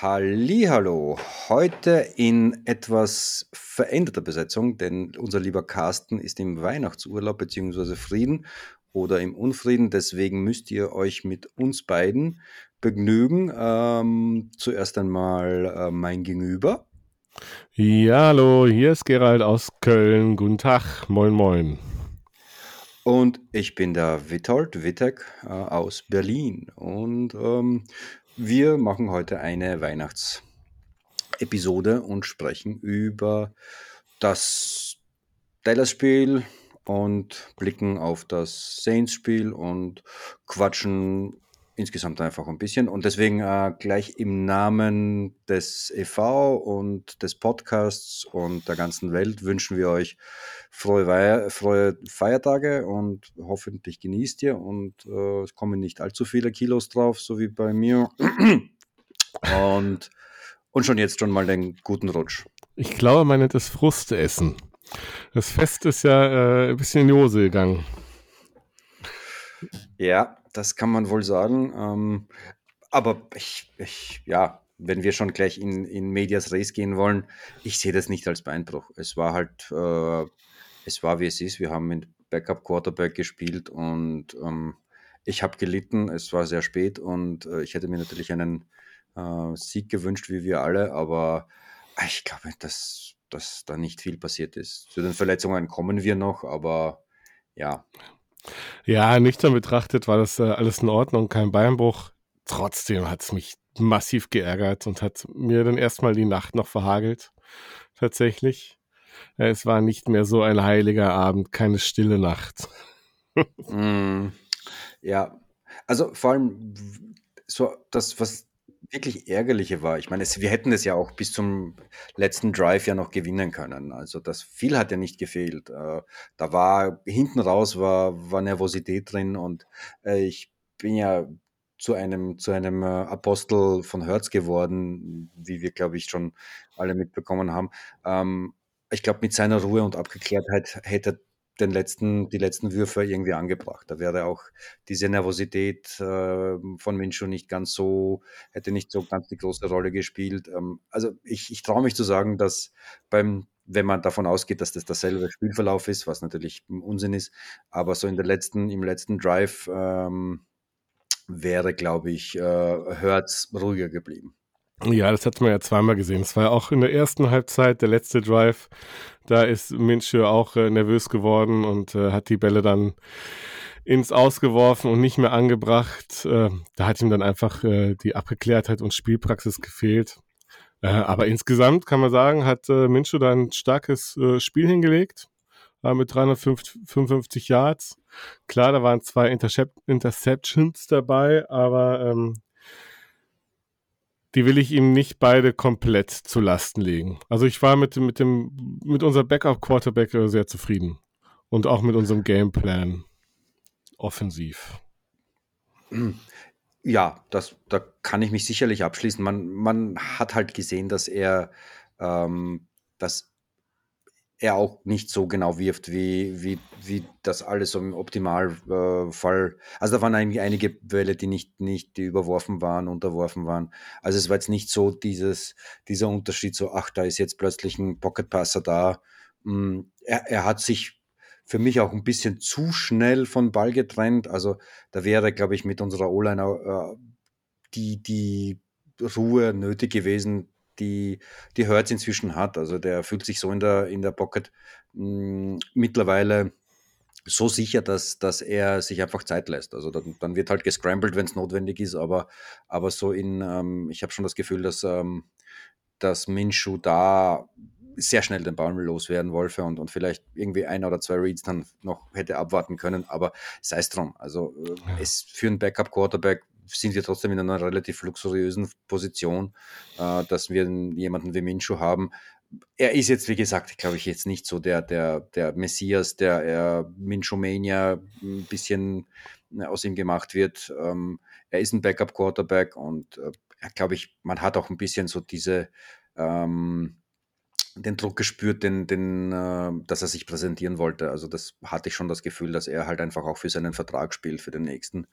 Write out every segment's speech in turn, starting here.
Hallo, heute in etwas veränderter Besetzung, denn unser lieber Carsten ist im Weihnachtsurlaub bzw. Frieden oder im Unfrieden. Deswegen müsst ihr euch mit uns beiden begnügen. Ähm, zuerst einmal äh, mein Gegenüber. Ja, hallo, hier ist Gerald aus Köln. Guten Tag, moin, moin. Und ich bin der Witold Wittek äh, aus Berlin. Und ähm, wir machen heute eine Weihnachtsepisode und sprechen über das Dallas-Spiel und blicken auf das Saints-Spiel und quatschen insgesamt einfach ein bisschen. Und deswegen äh, gleich im Namen des EV und des Podcasts und der ganzen Welt wünschen wir euch frohe, Wei frohe Feiertage und hoffentlich genießt ihr und äh, es kommen nicht allzu viele Kilos drauf, so wie bei mir. und, und schon jetzt schon mal den guten Rutsch. Ich glaube, man nennt es Frustessen. Das Fest ist ja äh, ein bisschen in die Hose gegangen. Ja, das kann man wohl sagen. Ähm, aber ich, ich, ja, wenn wir schon gleich in, in Medias Res gehen wollen, ich sehe das nicht als Beinbruch. Es war halt, äh, es war wie es ist. Wir haben mit Backup Quarterback gespielt und ähm, ich habe gelitten. Es war sehr spät und äh, ich hätte mir natürlich einen äh, Sieg gewünscht, wie wir alle, aber ich glaube, dass, dass da nicht viel passiert ist. Zu den Verletzungen kommen wir noch, aber ja, ja, nüchtern betrachtet war das äh, alles in Ordnung, kein Beinbruch. Trotzdem hat es mich massiv geärgert und hat mir dann erstmal die Nacht noch verhagelt. Tatsächlich. Äh, es war nicht mehr so ein heiliger Abend, keine stille Nacht. mm, ja, also vor allem so das, was wirklich Ärgerliche war, ich meine, es, wir hätten es ja auch bis zum letzten Drive ja noch gewinnen können. Also das viel hat ja nicht gefehlt. Äh, da war hinten raus war, war Nervosität drin und äh, ich bin ja zu einem, zu einem äh, Apostel von Hertz geworden, wie wir, glaube ich, schon alle mitbekommen haben. Ähm, ich glaube, mit seiner Ruhe und Abgeklärtheit hätte den letzten, die letzten Würfe irgendwie angebracht. Da wäre auch diese Nervosität äh, von Minshu nicht ganz so, hätte nicht so ganz die große Rolle gespielt. Ähm, also ich, ich traue mich zu sagen, dass beim, wenn man davon ausgeht, dass das dasselbe Spielverlauf ist, was natürlich Unsinn ist, aber so in der letzten, im letzten Drive ähm, wäre, glaube ich, äh, Hertz ruhiger geblieben. Ja, das hat man ja zweimal gesehen. Es war ja auch in der ersten Halbzeit der letzte Drive. Da ist Minshew auch äh, nervös geworden und äh, hat die Bälle dann ins Ausgeworfen und nicht mehr angebracht. Äh, da hat ihm dann einfach äh, die Abgeklärtheit und Spielpraxis gefehlt. Äh, aber insgesamt kann man sagen, hat äh, Minshew da ein starkes äh, Spiel hingelegt mit 355 Yards. Klar, da waren zwei Intercep Interceptions dabei, aber ähm, die will ich ihm nicht beide komplett zu Lasten legen. Also ich war mit, mit dem, mit unserem Backup-Quarterback sehr zufrieden. Und auch mit unserem Gameplan offensiv. Ja, das, da kann ich mich sicherlich abschließen. Man, man hat halt gesehen, dass er, ähm, dass er auch nicht so genau wirft, wie, wie, wie das alles im Optimalfall. also da waren eigentlich einige Bälle, die nicht, nicht die überworfen waren, unterworfen waren. Also es war jetzt nicht so dieses, dieser Unterschied, so, ach, da ist jetzt plötzlich ein Pocket-Passer da. Hm, er, er hat sich für mich auch ein bisschen zu schnell von Ball getrennt. Also da wäre, glaube ich, mit unserer O-Line äh, die, die Ruhe nötig gewesen, die, die Hertz inzwischen hat. Also der fühlt sich so in der, in der Pocket mh, hm, mittlerweile so sicher, dass, dass er sich einfach Zeit lässt. Also dann, dann wird halt gescrambled, wenn es notwendig ist, aber, aber so in, ähm, ich habe schon das Gefühl, dass, ähm, dass Minshu da sehr schnell den Ball loswerden wollte und, und vielleicht irgendwie ein oder zwei Reads dann noch hätte abwarten können, aber sei es drum. Also äh, ja. es für einen Backup-Quarterback sind wir trotzdem in einer relativ luxuriösen Position, äh, dass wir jemanden wie Minshu haben. Er ist jetzt, wie gesagt, glaube ich, jetzt nicht so der, der, der Messias, der er Minshu-Mania ein bisschen äh, aus ihm gemacht wird. Ähm, er ist ein Backup-Quarterback und äh, glaube ich, man hat auch ein bisschen so diese ähm, den Druck gespürt, den, den, äh, dass er sich präsentieren wollte. Also das hatte ich schon das Gefühl, dass er halt einfach auch für seinen Vertrag spielt, für den nächsten.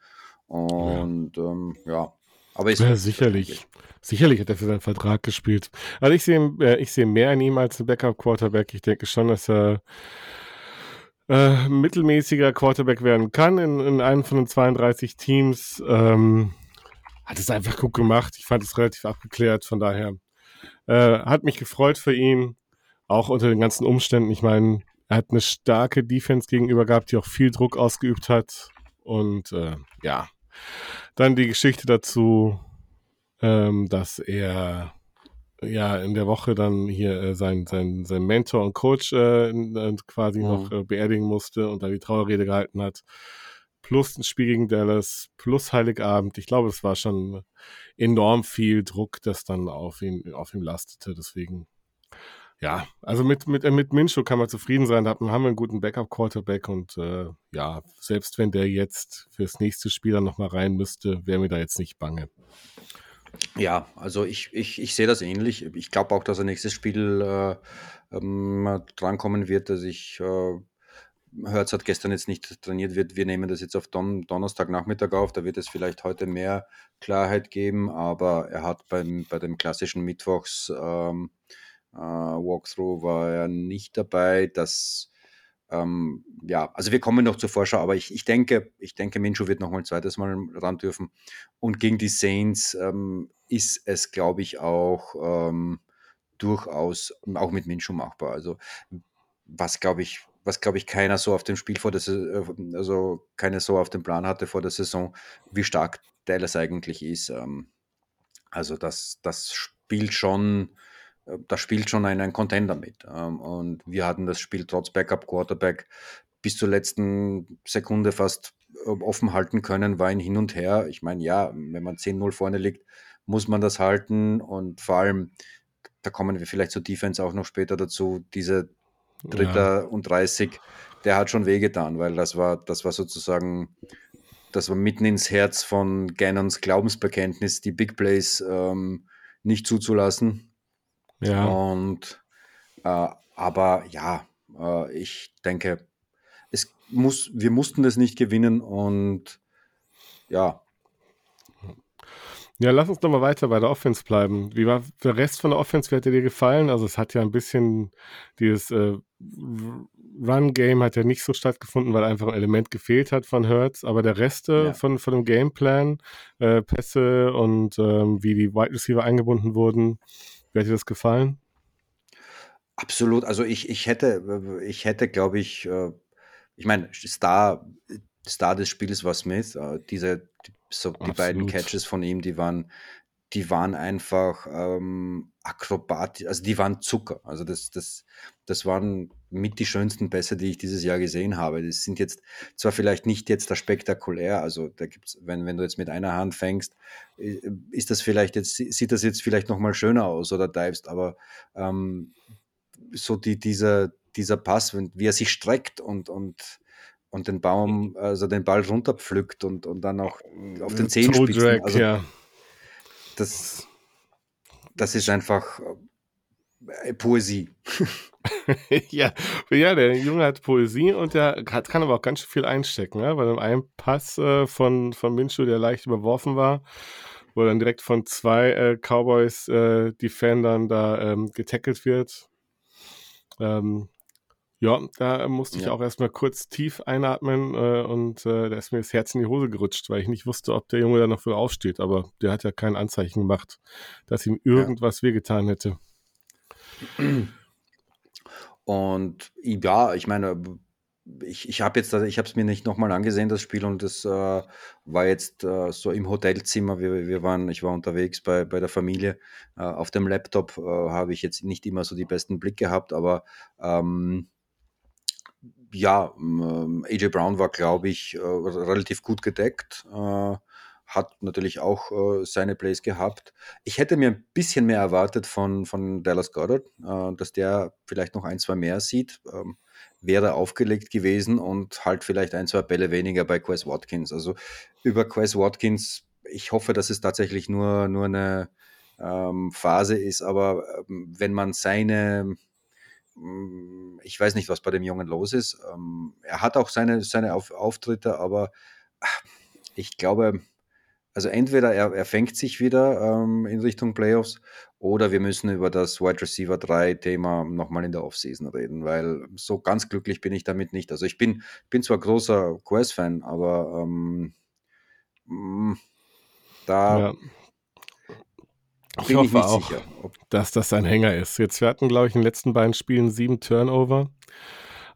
Und ja, ähm, ja Aber ist ja, sicherlich. Sicherlich hat er für seinen Vertrag gespielt. Also ich sehe, äh, ich sehe mehr in ihm als ein Backup-Quarterback. Ich denke schon, dass er äh, mittelmäßiger Quarterback werden kann in, in einem von den 32 Teams. Ähm, hat es einfach gut gemacht. Ich fand es relativ abgeklärt, von daher äh, hat mich gefreut für ihn, auch unter den ganzen Umständen. Ich meine, er hat eine starke Defense gegenüber gehabt, die auch viel Druck ausgeübt hat. Und äh, ja, dann die Geschichte dazu, ähm, dass er ja in der Woche dann hier äh, sein, sein, sein Mentor und Coach äh, quasi mhm. noch äh, beerdigen musste und da die Trauerrede gehalten hat. Plus ein Spiel gegen Dallas, plus Heiligabend. Ich glaube, es war schon enorm viel Druck, das dann auf ihn, auf ihm lastete. Deswegen, ja, also mit, mit, äh, mit Minshew kann man zufrieden sein. Da haben wir einen guten Backup-Quarterback und äh, ja, selbst wenn der jetzt fürs nächste Spiel dann nochmal rein müsste, wäre mir da jetzt nicht bange. Ja, also ich, ich, ich sehe das ähnlich. Ich glaube auch, dass er nächstes Spiel äh, ähm, drankommen wird. dass ich äh, Hertz hat gestern jetzt nicht trainiert, wird. Wir nehmen das jetzt auf Don Donnerstagnachmittag auf. Da wird es vielleicht heute mehr Klarheit geben, aber er hat beim, bei dem klassischen Mittwochs ähm, äh, Walkthrough war er nicht dabei. Das ähm, ja, also wir kommen noch zur Vorschau, aber ich, ich denke, ich denke, Minshew wird noch mal ein zweites Mal ran dürfen. Und gegen die Saints ähm, ist es, glaube ich, auch ähm, durchaus auch mit Minshew machbar. Also was glaube ich, was glaube ich keiner so auf dem Spiel vor der äh, also keiner so auf dem Plan hatte vor der Saison, wie stark Dallas eigentlich ist. Ähm, also das, das spielt schon äh, da spielt schon ein, ein Contender mit. Ähm, und wir hatten das Spiel trotz Backup-Quarterback bis zur letzten Sekunde fast äh, offen halten können, war ein Hin und Her. Ich meine, ja, wenn man 10-0 vorne liegt, muss man das halten und vor allem, da kommen wir vielleicht zur Defense auch noch später dazu, diese Dritter ja. und 30, der hat schon wehgetan, weil das war, das war sozusagen, das war mitten ins Herz von Gannons Glaubensbekenntnis, die Big Plays ähm, nicht zuzulassen. Ja. Und äh, aber ja, äh, ich denke, es muss, wir mussten das nicht gewinnen und ja. Ja, lass uns doch mal weiter bei der Offense bleiben. Wie war der Rest von der Offense? Wie hat dir gefallen? Also es hat ja ein bisschen dieses äh, Run-Game hat ja nicht so stattgefunden, weil einfach ein Element gefehlt hat von Hertz, aber der Rest ja. von, von dem Gameplan, äh, Pässe und ähm, wie die Wide Receiver eingebunden wurden, wie hat dir das gefallen? Absolut. Also ich, ich hätte, ich hätte, glaube ich, äh, ich meine, Star, Star des Spiels war Smith. Äh, diese, so die beiden Catches von ihm, die waren, die waren einfach ähm, akrobatisch, also die waren Zucker. Also das, das, das waren mit die schönsten Pässe, die ich dieses Jahr gesehen habe. Das sind jetzt zwar vielleicht nicht jetzt da spektakulär, also da gibt's, wenn, wenn du jetzt mit einer Hand fängst, äh, ist das vielleicht jetzt, sieht das jetzt vielleicht nochmal schöner aus oder divest, aber ähm, so die, dieser, dieser Pass, wie er sich streckt und, und, und den Baum, also den Ball runterpflückt und, und dann auch auf den Zehenspitzen. Also, ja. das, das ist einfach äh, Poesie. ja, ja, der Junge hat Poesie und der hat, kann aber auch ganz schön viel einstecken. Ja? Bei dem einen Pass äh, von, von Minshew, der leicht überworfen war, wo dann direkt von zwei äh, Cowboys äh, Defendern da ähm, getackelt wird. Ähm, ja, da musste ich ja. auch erstmal kurz tief einatmen äh, und äh, da ist mir das Herz in die Hose gerutscht, weil ich nicht wusste, ob der Junge da noch wieder aufsteht. Aber der hat ja kein Anzeichen gemacht, dass ihm irgendwas ja. wehgetan hätte. Und ja, ich meine, ich, ich habe jetzt, ich habe es mir nicht nochmal angesehen, das Spiel, und das äh, war jetzt äh, so im Hotelzimmer. Wir, wir waren, ich war unterwegs bei, bei der Familie. Äh, auf dem Laptop äh, habe ich jetzt nicht immer so die besten Blick gehabt, aber ähm, ja, ähm, AJ Brown war, glaube ich, äh, relativ gut gedeckt. Äh, hat natürlich auch äh, seine Plays gehabt. Ich hätte mir ein bisschen mehr erwartet von, von Dallas Goddard, äh, dass der vielleicht noch ein, zwei mehr sieht. Ähm, wäre aufgelegt gewesen und halt vielleicht ein, zwei Bälle weniger bei Quest Watkins. Also über Quest Watkins, ich hoffe, dass es tatsächlich nur, nur eine ähm, Phase ist, aber ähm, wenn man seine mm, ich weiß nicht, was bei dem Jungen los ist. Ähm, er hat auch seine, seine Auf Auftritte, aber ich glaube, also entweder er, er fängt sich wieder ähm, in Richtung Playoffs oder wir müssen über das Wide Receiver 3 Thema nochmal in der Offseason reden, weil so ganz glücklich bin ich damit nicht. Also ich bin, bin zwar großer Quest-Fan, aber ähm, mm, da ja. ich bin hoffe ich nicht auch, sicher. dass das ein Hänger ist. Jetzt, wir hatten, glaube ich, in den letzten beiden Spielen sieben Turnover.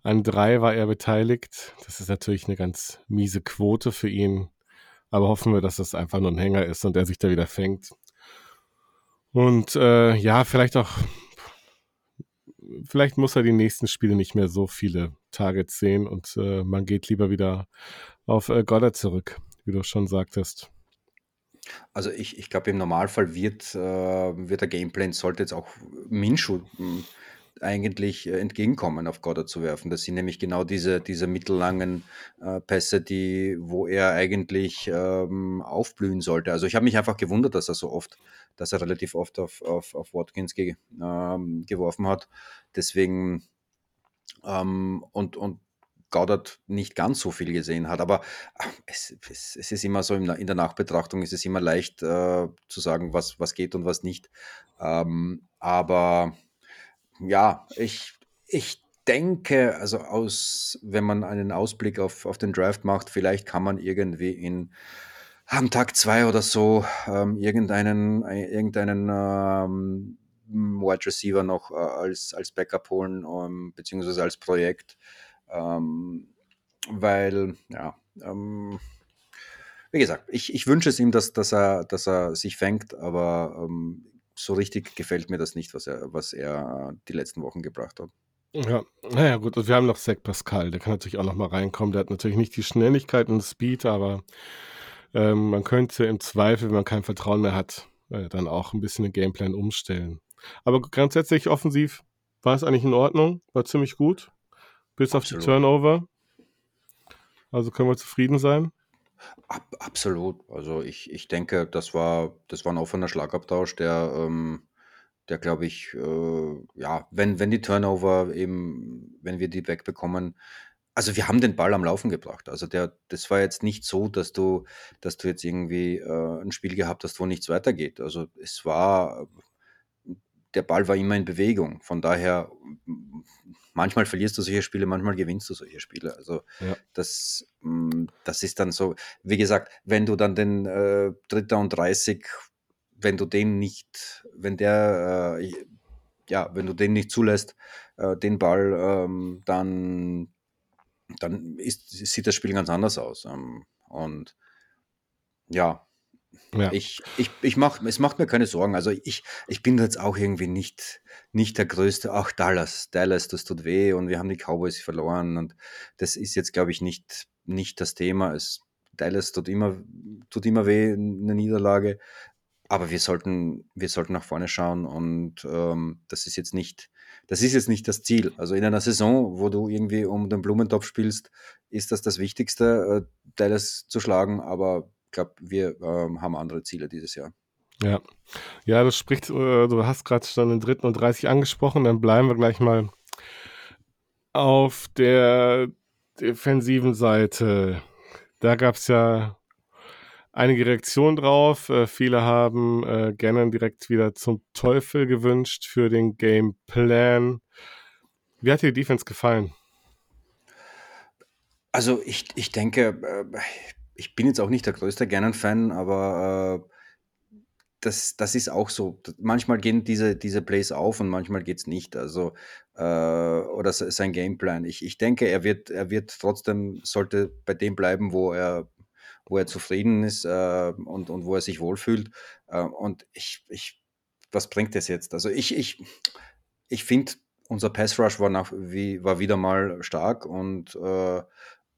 An drei war er beteiligt. Das ist natürlich eine ganz miese Quote für ihn. Aber hoffen wir, dass das einfach nur ein Hänger ist und er sich da wieder fängt. Und äh, ja, vielleicht auch, vielleicht muss er die nächsten Spiele nicht mehr so viele Targets sehen und äh, man geht lieber wieder auf äh, Goddard zurück, wie du schon sagtest. Also ich, ich glaube, im Normalfall wird, äh, wird der Gameplan, sollte jetzt auch Minshu hm, eigentlich äh, entgegenkommen, auf Goddard zu werfen. Das sind nämlich genau diese, diese mittellangen äh, Pässe, die, wo er eigentlich ähm, aufblühen sollte. Also ich habe mich einfach gewundert, dass er so oft, dass er relativ oft auf, auf, auf Watkins ge, ähm, geworfen hat. Deswegen ähm, und, und Goddard nicht ganz so viel gesehen hat. Aber es, es, es ist immer so, in der Nachbetrachtung ist es immer leicht äh, zu sagen, was, was geht und was nicht. Ähm, aber ja, ich, ich denke, also aus, wenn man einen Ausblick auf, auf den Draft macht, vielleicht kann man irgendwie in am Tag zwei oder so ähm, irgendeinen, irgendeinen ähm, Wide Receiver noch äh, als, als Backup holen, ähm, beziehungsweise als Projekt. Ähm, weil, ja, ähm, wie gesagt, ich, ich wünsche es ihm, dass, dass, er, dass er sich fängt, aber ähm, so richtig gefällt mir das nicht, was er, was er die letzten Wochen gebracht hat. Ja, naja, gut. Und wir haben noch Zach Pascal, der kann natürlich auch noch mal reinkommen. Der hat natürlich nicht die Schnelligkeit und Speed, aber ähm, man könnte im Zweifel, wenn man kein Vertrauen mehr hat, äh, dann auch ein bisschen den Gameplan umstellen. Aber grundsätzlich offensiv war es eigentlich in Ordnung, war ziemlich gut, bis Absolut. auf die Turnover. Also können wir zufrieden sein. Ab, absolut. Also ich, ich denke, das war, das war ein offener Schlagabtausch, der, ähm, der glaube ich, äh, ja, wenn, wenn die Turnover eben, wenn wir die wegbekommen, also wir haben den Ball am Laufen gebracht. Also der, das war jetzt nicht so, dass du, dass du jetzt irgendwie äh, ein Spiel gehabt hast, wo nichts weitergeht. Also es war, der Ball war immer in Bewegung. Von daher manchmal verlierst du solche Spiele, manchmal gewinnst du solche Spiele. Also ja. das, mm, das ist dann so, wie gesagt, wenn du dann den äh, Dritter und 30, wenn du den nicht, wenn der, äh, ja, wenn du den nicht zulässt, äh, den Ball, ähm, dann, dann ist, sieht das Spiel ganz anders aus. Ähm, und ja, ja. Ich, ich, ich mach, es macht mir keine Sorgen. Also ich, ich bin jetzt auch irgendwie nicht, nicht der Größte. Ach, Dallas, Dallas, das tut weh und wir haben die Cowboys verloren. Und das ist jetzt, glaube ich, nicht, nicht das Thema. Es, Dallas tut immer, tut immer weh, eine Niederlage. Aber wir sollten, wir sollten nach vorne schauen und ähm, das ist jetzt nicht, das ist jetzt nicht das Ziel. Also in einer Saison, wo du irgendwie um den Blumentopf spielst, ist das das Wichtigste, äh, Dallas zu schlagen. Aber glaube, wir ähm, haben andere Ziele dieses Jahr. Ja, ja, das spricht, äh, du hast gerade schon den dritten und 30 angesprochen, dann bleiben wir gleich mal auf der defensiven Seite. Da gab es ja einige Reaktionen drauf. Äh, viele haben äh, gerne direkt wieder zum Teufel gewünscht für den Gameplan. Wie hat dir die Defense gefallen? Also ich, ich denke, äh, ich bin jetzt auch nicht der größte Gannon-Fan, aber äh, das, das ist auch so. Manchmal gehen diese, diese Plays auf und manchmal geht es nicht. Also, äh, oder sein Gameplan. Ich, ich denke, er wird, er wird trotzdem, sollte bei dem bleiben, wo er, wo er zufrieden ist äh, und, und wo er sich wohlfühlt. Äh, und ich, ich, was bringt das jetzt? Also ich, ich, ich finde, unser Pass Rush war, nach, wie, war wieder mal stark und äh,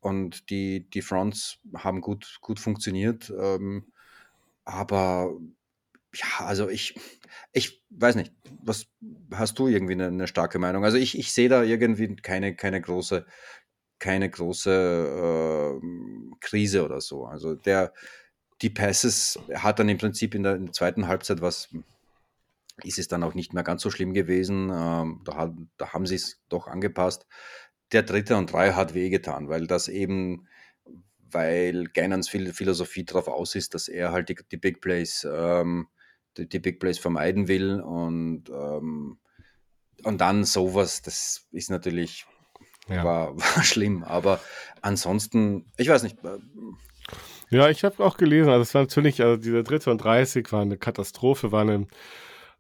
und die, die Fronts haben gut, gut funktioniert. Ähm, aber ja, also ich, ich weiß nicht, was hast du irgendwie eine, eine starke Meinung? Also ich, ich sehe da irgendwie keine, keine große, keine große äh, Krise oder so. Also der, die Passes hat dann im Prinzip in der, in der zweiten Halbzeit was, ist es dann auch nicht mehr ganz so schlimm gewesen. Ähm, da, da haben sie es doch angepasst der dritte und drei hat wehgetan, weil das eben, weil Geinans Philosophie darauf aus ist, dass er halt die, die Big Plays, ähm, die, die, Big Plays vermeiden will und, ähm, und dann sowas, das ist natürlich ja. war, war schlimm. Aber ansonsten, ich weiß nicht. Äh, ja, ich habe auch gelesen, also es war natürlich, also diese dritte und 30 war eine Katastrophe, war eine,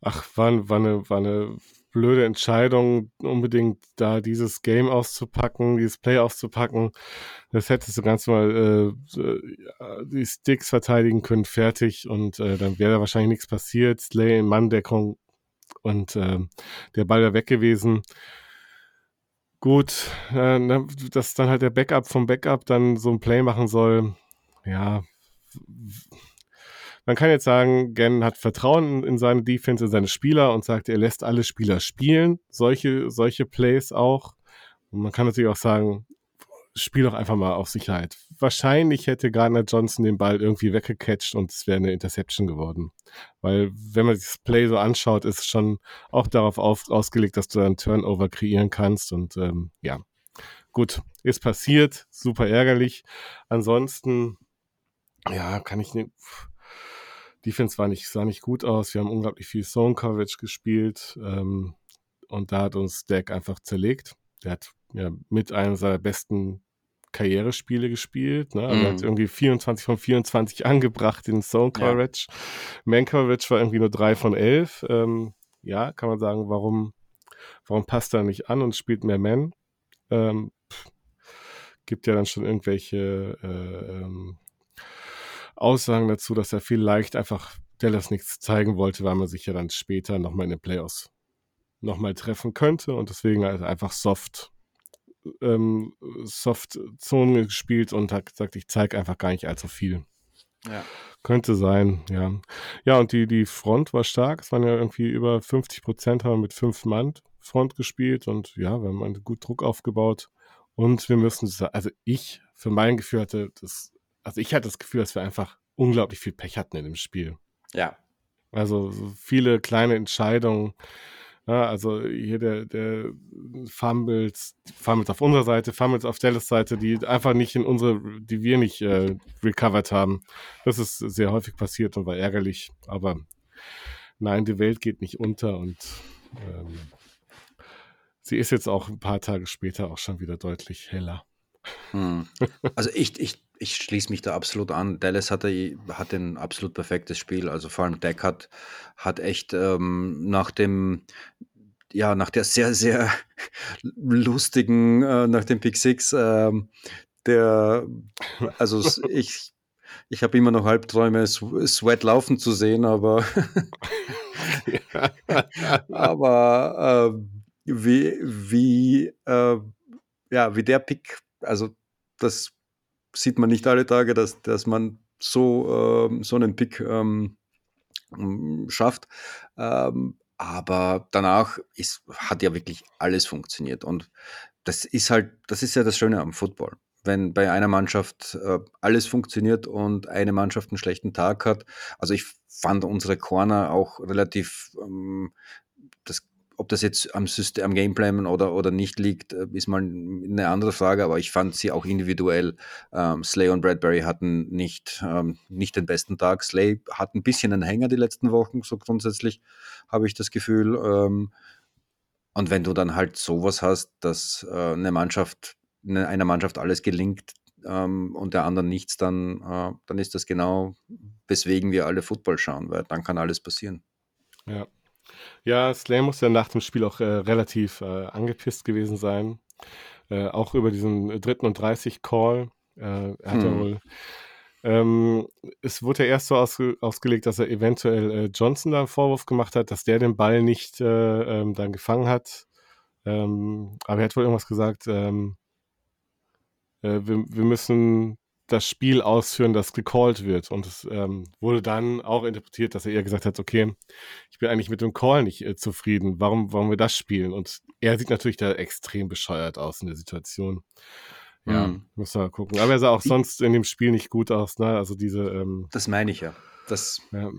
ach, war, war, eine, war eine blöde Entscheidung, unbedingt da dieses Game auszupacken, dieses Play auszupacken. Das hättest du ganz mal äh, die Sticks verteidigen können, fertig und äh, dann wäre da wahrscheinlich nichts passiert. Slay in Manndeckung und äh, der Ball wäre weg gewesen. Gut, äh, ne, dass dann halt der Backup vom Backup dann so ein Play machen soll, ja, man kann jetzt sagen, Gen hat Vertrauen in seine Defense, in seine Spieler und sagt, er lässt alle Spieler spielen, solche, solche Plays auch. Und man kann natürlich auch sagen, spiel doch einfach mal auf Sicherheit. Wahrscheinlich hätte Gardner Johnson den Ball irgendwie weggecatcht und es wäre eine Interception geworden. Weil, wenn man sich das Play so anschaut, ist es schon auch darauf auf, ausgelegt, dass du einen Turnover kreieren kannst. Und ähm, ja, gut, ist passiert, super ärgerlich. Ansonsten, ja, kann ich nicht. Defense war nicht, sah nicht gut aus. Wir haben unglaublich viel Zone Coverage gespielt. Ähm, und da hat uns Deck einfach zerlegt. Der hat ja, mit einem seiner besten Karrierespiele gespielt. Ne? Also mm. hat mhm. irgendwie 24 von 24 angebracht in Zone Coverage. Ja. Man Coverage war irgendwie nur 3 von 11. Ähm, ja, kann man sagen, warum, warum passt er nicht an und spielt mehr Man? Ähm, gibt ja dann schon irgendwelche äh, ähm, Aussagen dazu, dass er vielleicht einfach Dallas nichts zeigen wollte, weil man sich ja dann später nochmal in den Playoffs nochmal treffen könnte und deswegen also einfach soft ähm, Soft-Zone gespielt und hat gesagt, ich zeige einfach gar nicht allzu viel. Ja. Könnte sein, ja. Ja, und die, die Front war stark. Es waren ja irgendwie über 50 Prozent, haben wir mit fünf Mann Front gespielt und ja, wir haben gut Druck aufgebaut. Und wir müssen, also ich für mein Gefühl hatte das, also ich hatte das Gefühl, dass wir einfach unglaublich viel Pech hatten in dem Spiel. Ja. Also so viele kleine Entscheidungen, ja, also hier der, der Fumbles, Fumbles auf unserer Seite, Fumbles auf Dallas Seite, die einfach nicht in unsere, die wir nicht äh, recovered haben. Das ist sehr häufig passiert und war ärgerlich. Aber nein, die Welt geht nicht unter und ähm, sie ist jetzt auch ein paar Tage später auch schon wieder deutlich heller. Hm. Also ich, ich, ich schließe mich da absolut an. Dallas hatte, hatte ein absolut perfektes Spiel. Also vor allem Deck hat, hat echt ähm, nach dem, ja, nach der sehr, sehr lustigen, äh, nach dem Pick Six, äh, der, also ich, ich habe immer noch Halbträume, Sweat laufen zu sehen, aber, aber äh, wie, wie, äh, ja, wie der Pick, also das sieht man nicht alle Tage, dass, dass man so, äh, so einen Pick ähm, schafft. Ähm, aber danach ist, hat ja wirklich alles funktioniert. Und das ist halt, das ist ja das Schöne am Football. Wenn bei einer Mannschaft äh, alles funktioniert und eine Mannschaft einen schlechten Tag hat. Also ich fand unsere Corner auch relativ, ähm, ob das jetzt am, System, am Gameplan oder, oder nicht liegt, äh, ist mal eine andere Frage, aber ich fand sie auch individuell. Ähm, Slay und Bradbury hatten nicht, ähm, nicht den besten Tag. Slay hat ein bisschen einen Hänger die letzten Wochen, so grundsätzlich habe ich das Gefühl. Ähm, und wenn du dann halt sowas hast, dass äh, eine Mannschaft, eine, einer Mannschaft alles gelingt, ähm, und der anderen nichts, dann, äh, dann ist das genau, weswegen wir alle Football schauen, weil dann kann alles passieren. Ja, ja, Slay muss ja nach dem Spiel auch äh, relativ äh, angepisst gewesen sein. Äh, auch über diesen dritten und 30 Call. Äh, er hat hm. wohl. Ähm, es wurde ja erst so ausge ausgelegt, dass er eventuell äh, Johnson da einen Vorwurf gemacht hat, dass der den Ball nicht äh, ähm, dann gefangen hat. Ähm, aber er hat wohl irgendwas gesagt, ähm, wir, wir müssen das Spiel ausführen, das gecallt wird. Und es ähm, wurde dann auch interpretiert, dass er eher gesagt hat, okay, ich bin eigentlich mit dem Call nicht äh, zufrieden. Warum wollen wir das spielen? Und er sieht natürlich da extrem bescheuert aus in der Situation. Ja, mhm. muss man mal gucken. Aber er sah auch sonst in dem Spiel nicht gut aus, ne? Also diese. Ähm, das meine ich ja. Das, ja.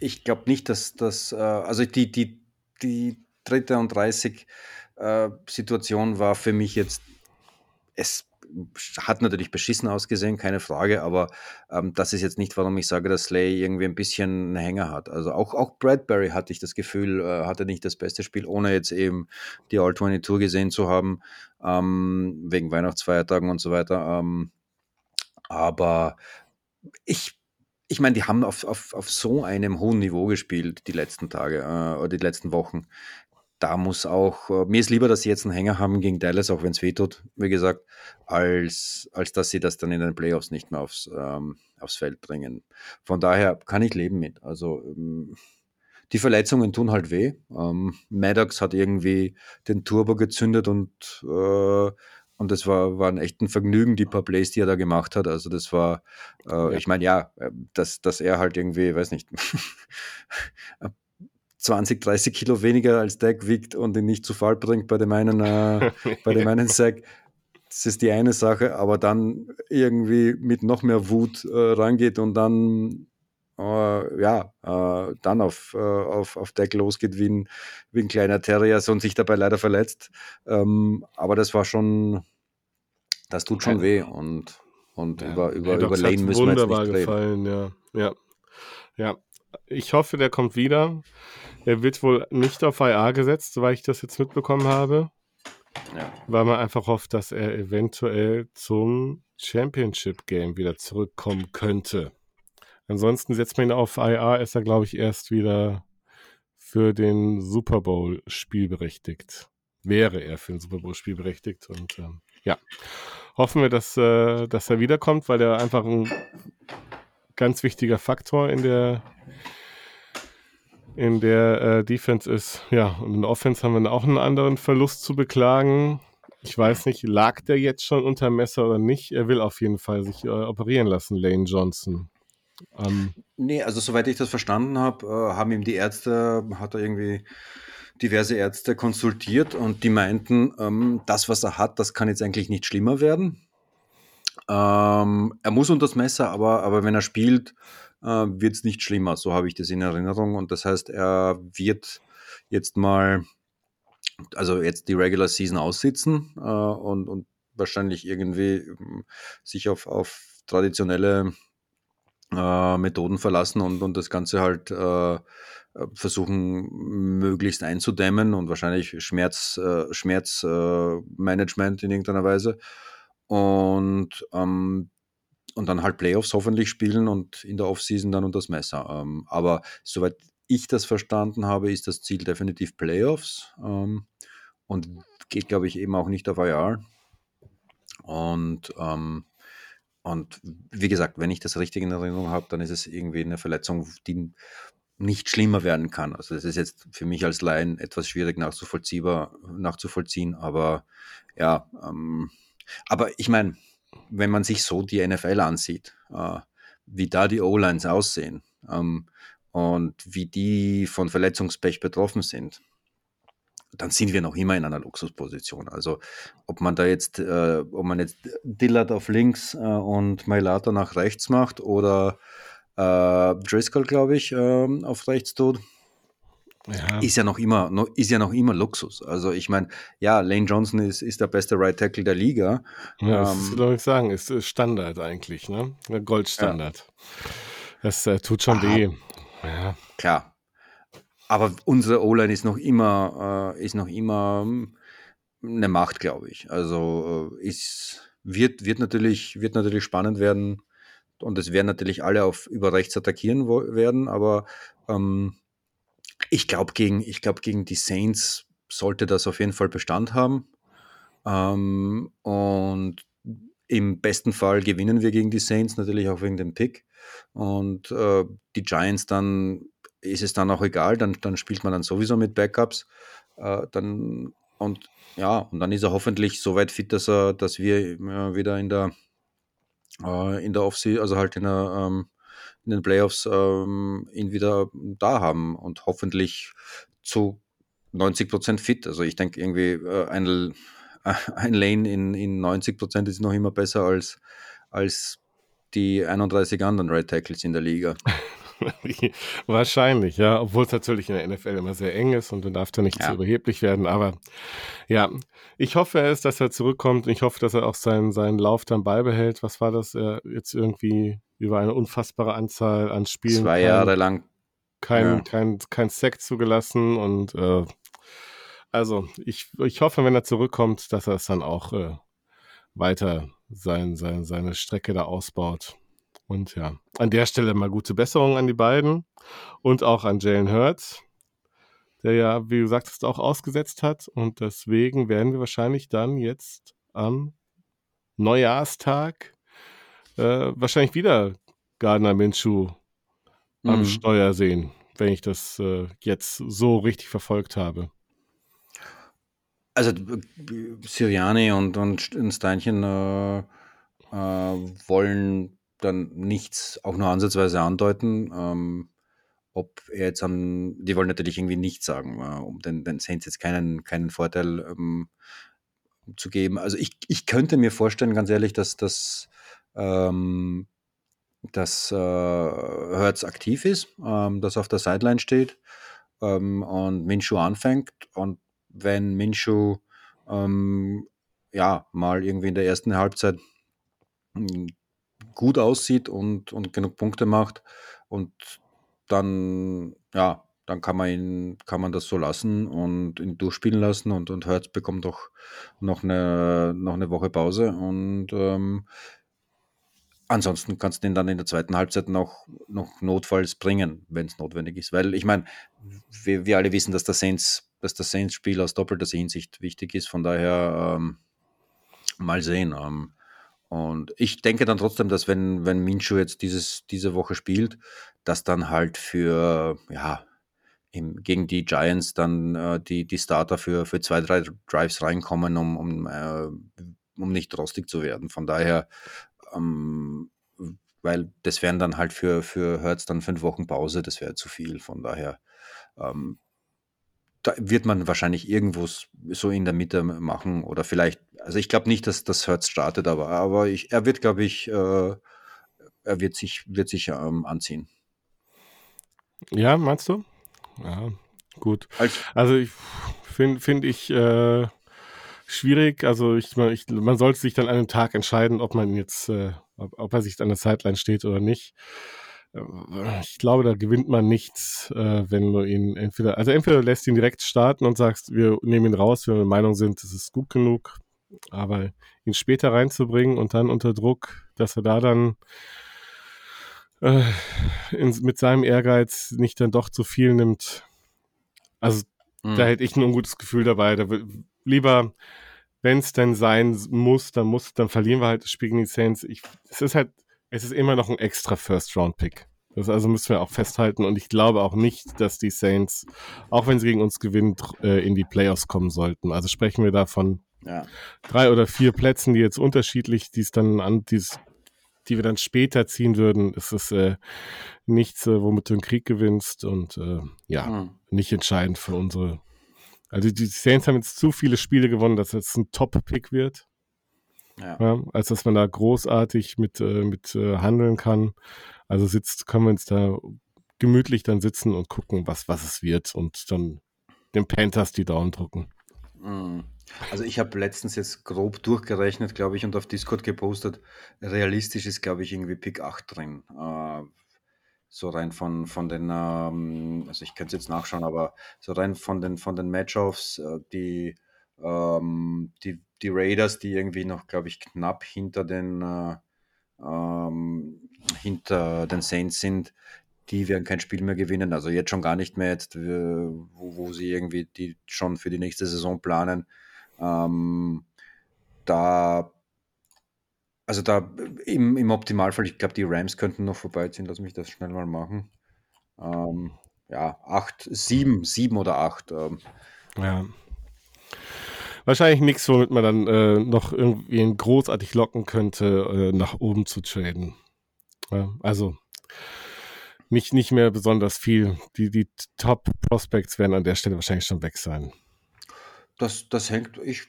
Ich glaube nicht, dass das, äh, also die, die, die dritte und 30 äh, Situation war für mich jetzt, es hat natürlich beschissen ausgesehen, keine Frage, aber ähm, das ist jetzt nicht, warum ich sage, dass Slay irgendwie ein bisschen einen Hänger hat. Also auch, auch Bradbury hatte ich das Gefühl, äh, hatte nicht das beste Spiel, ohne jetzt eben die All-22 gesehen zu haben, ähm, wegen Weihnachtsfeiertagen und so weiter. Ähm, aber ich ich meine, die haben auf, auf, auf so einem hohen Niveau gespielt die letzten Tage äh, oder die letzten Wochen da muss auch, äh, mir ist lieber, dass sie jetzt einen Hänger haben gegen Dallas, auch wenn es wehtut, wie gesagt, als, als dass sie das dann in den Playoffs nicht mehr aufs, ähm, aufs Feld bringen. Von daher kann ich leben mit. Also ähm, die Verletzungen tun halt weh. Ähm, Maddox hat irgendwie den Turbo gezündet und äh, und das war, war ein echten Vergnügen, die paar Plays, die er da gemacht hat. Also das war, äh, ja. ich meine, ja, äh, dass, dass er halt irgendwie, weiß nicht, 20, 30 Kilo weniger als Deck wiegt und ihn nicht zu Fall bringt bei dem einen, äh, bei dem einen Sack. Das ist die eine Sache, aber dann irgendwie mit noch mehr Wut äh, rangeht und dann äh, ja, äh, dann auf, äh, auf, auf Deck losgeht wie ein, wie ein kleiner Terrier und sich dabei leider verletzt. Ähm, aber das war schon, das tut schon weh und, und ja. über, über, über Lane müssen wir jetzt nicht reden. Gefallen, ja. ja. Ja, ich hoffe, der kommt wieder. Er wird wohl nicht auf IA gesetzt, soweit ich das jetzt mitbekommen habe. Ja. Weil man einfach hofft, dass er eventuell zum Championship Game wieder zurückkommen könnte. Ansonsten setzt man ihn auf IA, ist er, glaube ich, erst wieder für den Super Bowl spielberechtigt. Wäre er für den Super Bowl spielberechtigt. Und ähm, ja, hoffen wir, dass, äh, dass er wiederkommt, weil er einfach ein ganz wichtiger Faktor in der in der äh, Defense ist. Ja, und in der Offense haben wir auch einen anderen Verlust zu beklagen. Ich weiß nicht, lag der jetzt schon unter Messer oder nicht? Er will auf jeden Fall sich äh, operieren lassen, Lane Johnson. Ähm, nee, also soweit ich das verstanden habe, äh, haben ihm die Ärzte, hat er irgendwie diverse Ärzte konsultiert und die meinten, ähm, das, was er hat, das kann jetzt eigentlich nicht schlimmer werden. Ähm, er muss unter das Messer, aber, aber wenn er spielt, äh, wird es nicht schlimmer. So habe ich das in Erinnerung. Und das heißt, er wird jetzt mal, also jetzt die Regular Season aussitzen äh, und, und wahrscheinlich irgendwie ähm, sich auf, auf traditionelle äh, Methoden verlassen und, und das Ganze halt äh, versuchen möglichst einzudämmen und wahrscheinlich Schmerz, äh, Schmerzmanagement in irgendeiner Weise. Und ähm, und dann halt Playoffs hoffentlich spielen und in der Offseason dann unter das Messer. Ähm, aber soweit ich das verstanden habe, ist das Ziel definitiv Playoffs ähm, und geht, glaube ich, eben auch nicht auf IR. Und, ähm, und wie gesagt, wenn ich das richtig in Erinnerung habe, dann ist es irgendwie eine Verletzung, die nicht schlimmer werden kann. Also das ist jetzt für mich als Laien etwas schwierig nachzuvollziehen, aber ja, ähm, aber ich meine, wenn man sich so die NFL ansieht, äh, wie da die O-Lines aussehen ähm, und wie die von Verletzungspech betroffen sind, dann sind wir noch immer in einer Luxusposition. Also ob man da jetzt, äh, ob man jetzt Dillard auf links äh, und Mailata nach rechts macht oder äh, Driscoll, glaube ich, äh, auf rechts tut, ja. Ist ja noch immer, ist ja noch immer Luxus. Also ich meine, ja, Lane Johnson ist, ist der beste Right Tackle der Liga. Ja, das ähm, soll ich sagen, ist, ist Standard eigentlich, ne? Goldstandard. Ja. Das äh, tut schon Aha. weh. Ja. Klar. Aber unsere O-Line ist noch immer, äh, ist noch immer hm, eine Macht, glaube ich. Also äh, ist, wird, wird, natürlich, wird natürlich spannend werden. Und es werden natürlich alle auf über rechts attackieren werden, aber ähm, ich glaube, gegen, glaub, gegen die Saints sollte das auf jeden Fall Bestand haben. Ähm, und im besten Fall gewinnen wir gegen die Saints, natürlich auch wegen dem Pick. Und äh, die Giants dann ist es dann auch egal, dann, dann spielt man dann sowieso mit Backups. Äh, dann, und ja, und dann ist er hoffentlich so weit fit, dass er, dass wir äh, wieder in der äh, in der Offseason, also halt in der ähm, in den Playoffs ähm, ihn wieder da haben und hoffentlich zu 90 Prozent fit. Also ich denke irgendwie äh, ein, äh, ein Lane in, in 90 Prozent ist noch immer besser als, als die 31 anderen Red Tackles in der Liga. Wahrscheinlich, ja, obwohl es natürlich in der NFL immer sehr eng ist und du darfst da nicht ja. zu überheblich werden. Aber ja, ich hoffe es, dass er zurückkommt. Ich hoffe, dass er auch seinen, seinen Lauf dann beibehält. Was war das? Er jetzt irgendwie über eine unfassbare Anzahl an Spielen. Zwei Jahre kein, lang. Kein, ja. kein, kein Sack zugelassen und äh, also ich, ich hoffe, wenn er zurückkommt, dass er es dann auch äh, weiter sein, sein, seine Strecke da ausbaut. Und ja, an der Stelle mal gute Besserung an die beiden und auch an Jalen Hurts, der ja, wie du sagtest, auch ausgesetzt hat. Und deswegen werden wir wahrscheinlich dann jetzt am Neujahrstag äh, wahrscheinlich wieder Gardner Minshew mhm. am Steuer sehen, wenn ich das äh, jetzt so richtig verfolgt habe. Also Siriani und, und Steinchen äh, äh, wollen dann nichts auch nur ansatzweise andeuten. Ähm, ob er jetzt an, die wollen natürlich irgendwie nichts sagen, äh, um den, den Saints jetzt keinen, keinen Vorteil ähm, zu geben. Also ich, ich könnte mir vorstellen, ganz ehrlich, dass das ähm, dass äh, Hertz aktiv ist, ähm, dass auf der Sideline steht ähm, und Minshu anfängt. Und wenn Minshu ähm, ja mal irgendwie in der ersten Halbzeit hm, gut aussieht und, und genug Punkte macht und dann, ja, dann kann man ihn, kann man das so lassen und ihn durchspielen lassen und, und Hertz bekommt auch noch eine, noch eine Woche Pause und ähm, Ansonsten kannst du ihn dann in der zweiten Halbzeit noch, noch notfalls bringen, wenn es notwendig ist. Weil ich meine, wir, wir alle wissen, dass der Saints, dass das Saints-Spiel aus doppelter Hinsicht wichtig ist. Von daher ähm, mal sehen. Ähm, und ich denke dann trotzdem, dass wenn, wenn Minshu jetzt dieses, diese Woche spielt, dass dann halt für, ja, im, gegen die Giants dann äh, die, die Starter für, für zwei, drei Drives reinkommen, um, um, äh, um nicht rostig zu werden. Von daher ähm, weil das wären dann halt für, für Hertz dann fünf Wochen Pause, das wäre zu viel. Von daher ähm, da wird man wahrscheinlich irgendwo so in der Mitte machen oder vielleicht, also ich glaube nicht, dass das Hertz startet, aber, aber ich, er wird, glaube ich, äh, er wird sich, wird sich ähm, anziehen. Ja, meinst du? Ja, gut. Als, also ich finde find ich, äh, schwierig. Also ich, ich, man sollte sich dann an einem Tag entscheiden, ob man jetzt, äh, ob, ob, er sich an der Sideline steht oder nicht. Ich glaube, da gewinnt man nichts, äh, wenn du ihn entweder, also entweder lässt ihn direkt starten und sagst, wir nehmen ihn raus, wenn wir der Meinung sind, es ist gut genug, aber ihn später reinzubringen und dann unter Druck, dass er da dann äh, in, mit seinem Ehrgeiz nicht dann doch zu viel nimmt. Also mhm. da hätte ich ein ungutes Gefühl dabei. Da lieber, wenn es denn sein muss, dann muss, dann verlieren wir halt das Spiel gegen die Saints. Ich, es ist halt, es ist immer noch ein extra First-Round-Pick. Das also müssen wir auch festhalten. Und ich glaube auch nicht, dass die Saints, auch wenn sie gegen uns gewinnen, äh, in die Playoffs kommen sollten. Also sprechen wir da von ja. drei oder vier Plätzen, die jetzt unterschiedlich, die es dann an, die's, die wir dann später ziehen würden. Es ist äh, nichts, äh, womit du einen Krieg gewinnst und äh, ja, mhm. nicht entscheidend für unsere also die Saints haben jetzt zu viele Spiele gewonnen, dass es ein Top-Pick wird. Ja. ja. als dass man da großartig mit, äh, mit äh, handeln kann. Also sitzt, können wir uns da gemütlich dann sitzen und gucken, was, was es wird und dann den Panthers die Daumen drucken. Mhm. Also ich habe letztens jetzt grob durchgerechnet, glaube ich, und auf Discord gepostet. Realistisch ist, glaube ich, irgendwie Pick 8 drin. Äh, so rein von, von den, ähm, also ich könnte es jetzt nachschauen, aber so rein von den, von den Matchups, äh, die, ähm, die, die Raiders, die irgendwie noch, glaube ich, knapp hinter den, äh, ähm, hinter den Saints sind, die werden kein Spiel mehr gewinnen. Also jetzt schon gar nicht mehr jetzt, äh, wo, wo sie irgendwie die schon für die nächste Saison planen. Ähm, da also da im, im Optimalfall, ich glaube, die Rams könnten noch vorbeiziehen. Lass mich das schnell mal machen. Ähm, ja, acht, sieben, sieben oder acht. Ähm. Ja. Wahrscheinlich nichts, womit man dann äh, noch irgendwie großartig locken könnte, äh, nach oben zu traden. Ja, also nicht, nicht mehr besonders viel. Die, die Top-Prospects werden an der Stelle wahrscheinlich schon weg sein. Das, das hängt, ich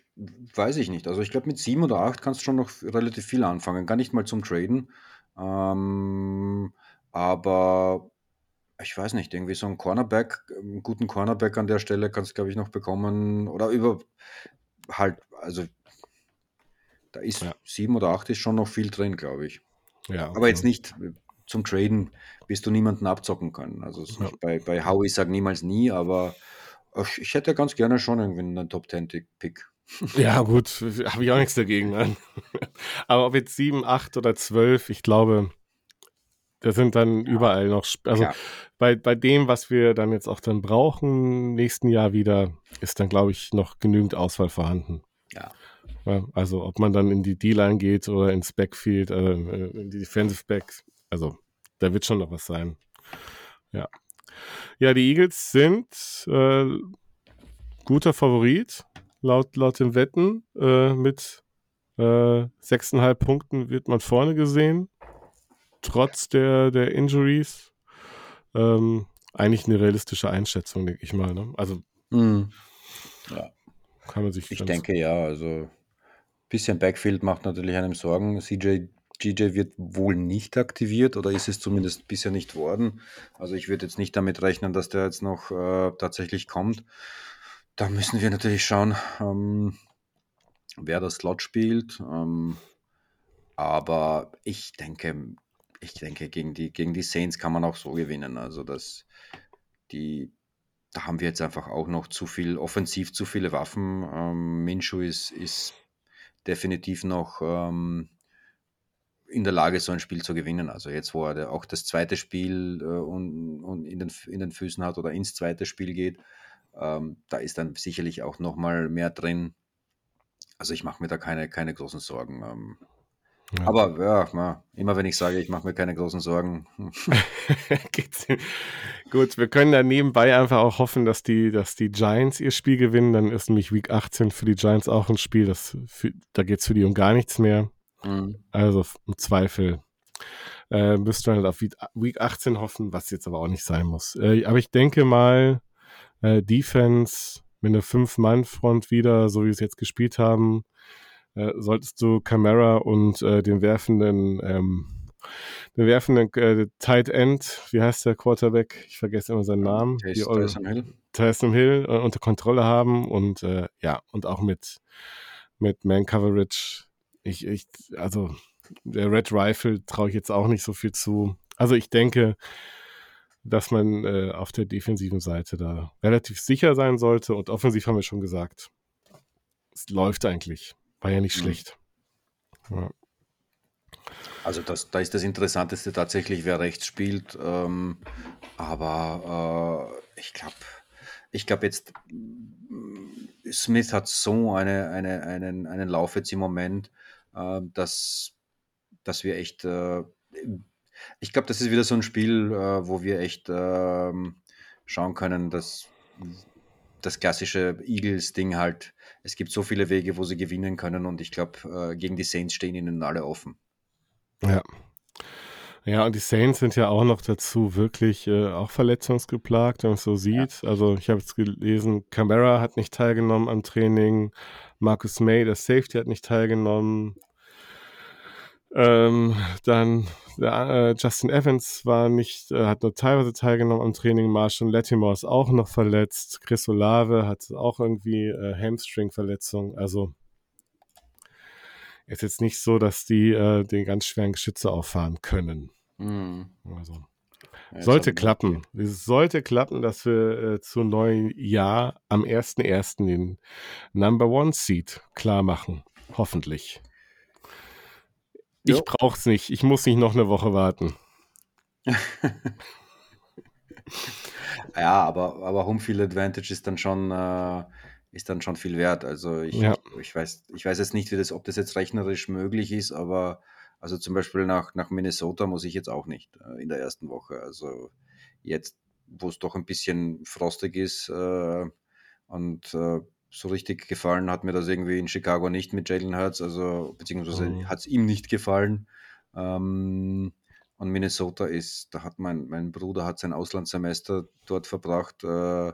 weiß ich nicht. Also ich glaube, mit sieben oder acht kannst du schon noch relativ viel anfangen. Gar nicht mal zum Traden. Ähm, aber ich weiß nicht, irgendwie so ein Cornerback, einen guten Cornerback an der Stelle kannst du, glaube ich, noch bekommen. Oder über halt, also da ist Ja. sieben oder acht ist schon noch viel drin, glaube ich. Ja, Aber jetzt okay. nicht äh, zum Traden, bis du niemanden abzocken können. Also Ja. bei, bei Howie sag niemals nie, aber äh, ich hätte ganz gerne schon irgendwie einen Top 10 Pick. Ja, gut, habe ich auch nichts dagegen. Ne? Aber ob jetzt sieben, acht oder zwölf, ich glaube, da sind dann überall noch, also bei, bei dem, was wir dann jetzt auch dann brauchen, nächsten Jahr wieder, ist dann, glaube ich, noch genügend Auswahl vorhanden. Ja. Ja, also ob man dann in die D-Line geht oder ins Backfield, äh, in die Defensive Backs, also da wird schon noch was sein. Ja. Ja, die Eagles sind äh, guter Favorit, laut, laut den Wetten. Äh, mit äh, 6,5 Punkten wird man vorne gesehen, trotz der, der Injuries. Ähm, eigentlich eine realistische Einschätzung, denke ich mal. Ne? Also Hm. Ja, kann man sich ich denke ja. Also ein bisschen Backfield macht natürlich einem Sorgen. CJ GJ wird wohl nicht aktiviert oder ist es zumindest bisher nicht worden. Also ich würde jetzt nicht damit rechnen, dass der jetzt noch äh, tatsächlich kommt. Da müssen wir natürlich schauen, ähm, wer das Slot spielt. Ähm, aber ich denke, ich denke, gegen die, gegen die Saints kann man auch so gewinnen. Also das, die, da haben wir jetzt einfach auch noch zu viel, offensiv zu viele Waffen. Ähm, Minshu ist, ist definitiv noch ähm, in der Lage, so ein Spiel zu gewinnen. Also jetzt, wo er auch das zweite Spiel äh, und, und in, den, in den Füßen hat oder ins zweite Spiel geht, ähm, da ist dann sicherlich auch noch mal mehr drin. Also ich mache mir da keine, keine großen Sorgen. Ähm, Ja. Aber ja, na, immer wenn ich sage, ich mache mir keine großen Sorgen. Gut, wir können da nebenbei einfach auch hoffen, dass die, dass die Giants ihr Spiel gewinnen. Dann ist nämlich Week 18 für die Giants auch ein Spiel, das für, da geht es für die um gar nichts mehr. hm, Also im Zweifel äh, müsste man halt auf Week- Week 18 hoffen, was jetzt aber auch nicht sein muss. Äh, aber ich denke mal, äh, Defense mit einer Fünf-Mann-Front wieder, so wie wir es jetzt gespielt haben, äh, solltest du Camara und äh, den werfenden, ähm, den werfenden äh, Tight End, wie heißt der Quarterback? Ich vergesse immer seinen Namen. Taysom Hill. Tyson Hill äh, unter Kontrolle haben und äh, ja, und auch mit, mit Man Coverage. Ich, ich, also der Red Rifle traue ich jetzt auch nicht so viel zu. Also ich denke, dass man äh, auf der defensiven Seite da relativ sicher sein sollte und offensiv haben wir schon gesagt. Es läuft eigentlich. War ja nicht Mhm. schlecht. Ja. Also das, da ist das Interessanteste tatsächlich, wer rechts spielt. Ähm, aber äh, ich glaube, ich glaube jetzt, mm, Smith hat so eine, eine, einen, einen Lauf jetzt im Moment, äh, dass, dass wir echt, äh, ich glaube, das ist wieder so ein Spiel, äh, wo wir echt ähm, schauen können, dass das klassische Eagles-Ding halt, es gibt so viele Wege, wo sie gewinnen können und ich glaube, äh, gegen die Saints stehen ihnen alle offen. Ja. Ja, und die Saints sind ja auch noch dazu wirklich äh, auch verletzungsgeplagt, wenn man es so sieht. Also ich habe jetzt gelesen, Camara hat nicht teilgenommen am Training, Marcus May, der Safety, hat nicht teilgenommen. Ähm, dann der, äh, Justin Evans war nicht, äh, hat nur teilweise teilgenommen am Training. Marshall Latimore ist auch noch verletzt. Chris Olave hat auch irgendwie äh, Hamstring-Verletzung. Also ist jetzt nicht so, dass die äh, den ganz schweren Geschütze auffahren können. Mhm. Also Ja, sollte klappen. Es sollte klappen, dass wir äh, zu neuen Jahr am 1.1. den Number One Seed klar machen. Hoffentlich. Ich Jo. brauch's nicht. Ich muss nicht noch eine Woche warten. Ja, aber, aber Home Field Advantage ist dann schon, äh, ist dann schon viel wert. Also ich, Ja. ich, weiß, ich weiß jetzt nicht, wie das, ob das jetzt rechnerisch möglich ist, aber also zum Beispiel nach, nach Minnesota muss ich jetzt auch nicht äh, in der ersten Woche. Also jetzt, wo es doch ein bisschen frostig ist äh, und äh, so richtig gefallen hat mir das irgendwie in Chicago nicht mit Jalen Hurts, also beziehungsweise Mhm. hat es ihm nicht gefallen. Ähm, und Minnesota ist, da hat mein, mein Bruder hat sein Auslandssemester dort verbracht, äh,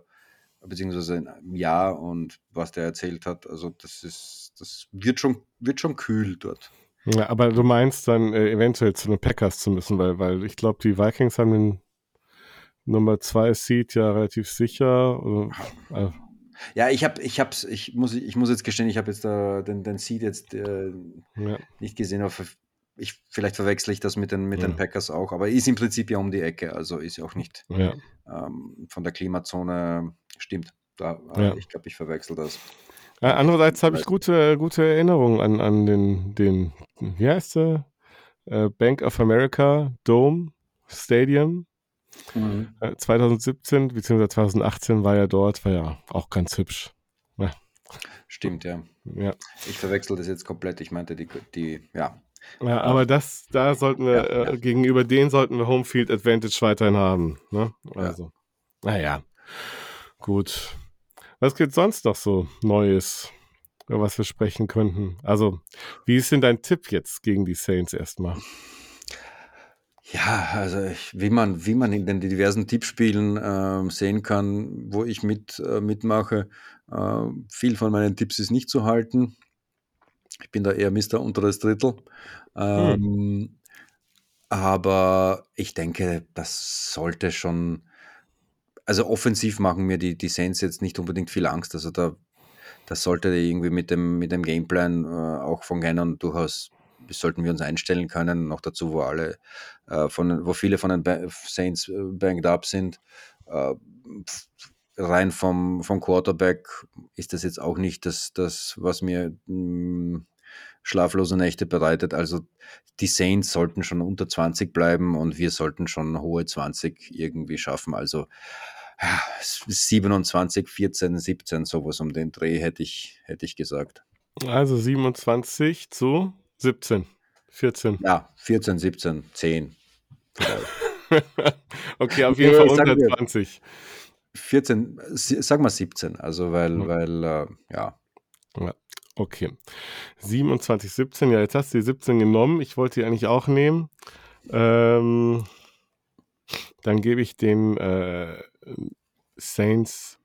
beziehungsweise ein Jahr und was der erzählt hat, also das ist, das wird schon, wird schon kühl dort. Ja, aber du meinst dann äh, eventuell zu den Packers zu müssen, weil, weil ich glaube, die Vikings haben den Nummer zwei Seed ja relativ sicher. Äh, ja, ich habe, ich hab's, ich muss, ich muss jetzt gestehen, ich habe jetzt äh, den, den Seed jetzt äh, ja. nicht gesehen, aber ich, vielleicht verwechsel ich das mit den, mit ja. den Packers auch, aber ist im Prinzip ja um die Ecke, also ist ja auch nicht ja. Ähm, von der Klimazone, stimmt. Da, äh, ich glaube, ich verwechsel das. Äh, andererseits habe ich gute, gute Erinnerungen an, an den, den, wie heißt der? Äh, Bank of America Dome Stadium. Mhm. 2017 bzw. 2018 war er dort, war ja auch ganz hübsch. Ja. Stimmt, ja. ja. Ich verwechsel das jetzt komplett. Ich meinte die, die ja. Ja, aber das, da sollten wir, ja, äh, gegenüber denen sollten wir Homefield Advantage weiterhin haben. Ne? Also, naja, gut. Was gibt sonst noch so Neues, über was wir sprechen könnten? Also, wie ist denn dein Tipp jetzt gegen die Saints erstmal? Ja, also ich, wie man, wie man in den diversen Tippspielen äh, sehen kann, wo ich mit, äh, mitmache, äh, viel von meinen Tipps ist nicht zu halten. Ich bin da eher Mister unteres Drittel. Ähm, hm. Aber ich denke, das sollte schon, also offensiv machen mir die, die Saints jetzt nicht unbedingt viel Angst. Also da, das sollte irgendwie mit dem, mit dem Gameplan äh, auch von Gannon durchaus sollten wir uns einstellen können, noch dazu, wo alle äh, von, wo viele von den Saints äh, banked up sind. Äh, rein vom, vom Quarterback ist das jetzt auch nicht das, das was mir mh, hm, schlaflose Nächte bereitet. Also die Saints sollten schon unter 20 bleiben und wir sollten schon hohe 20 irgendwie schaffen. Also ja, 27, 14, 17, sowas um den Dreh hätte ich, hätte ich gesagt. Also 27 zu 17, 14. Ja, 14, 17, 10. okay, auf jeden Fall unter 20. 14, sag mal 17, also weil, mhm. weil, äh, ja. ja. Okay. 27, 17, ja, jetzt hast du die 17 genommen. Ich wollte die eigentlich auch nehmen. Ähm, dann gebe ich den äh, Saints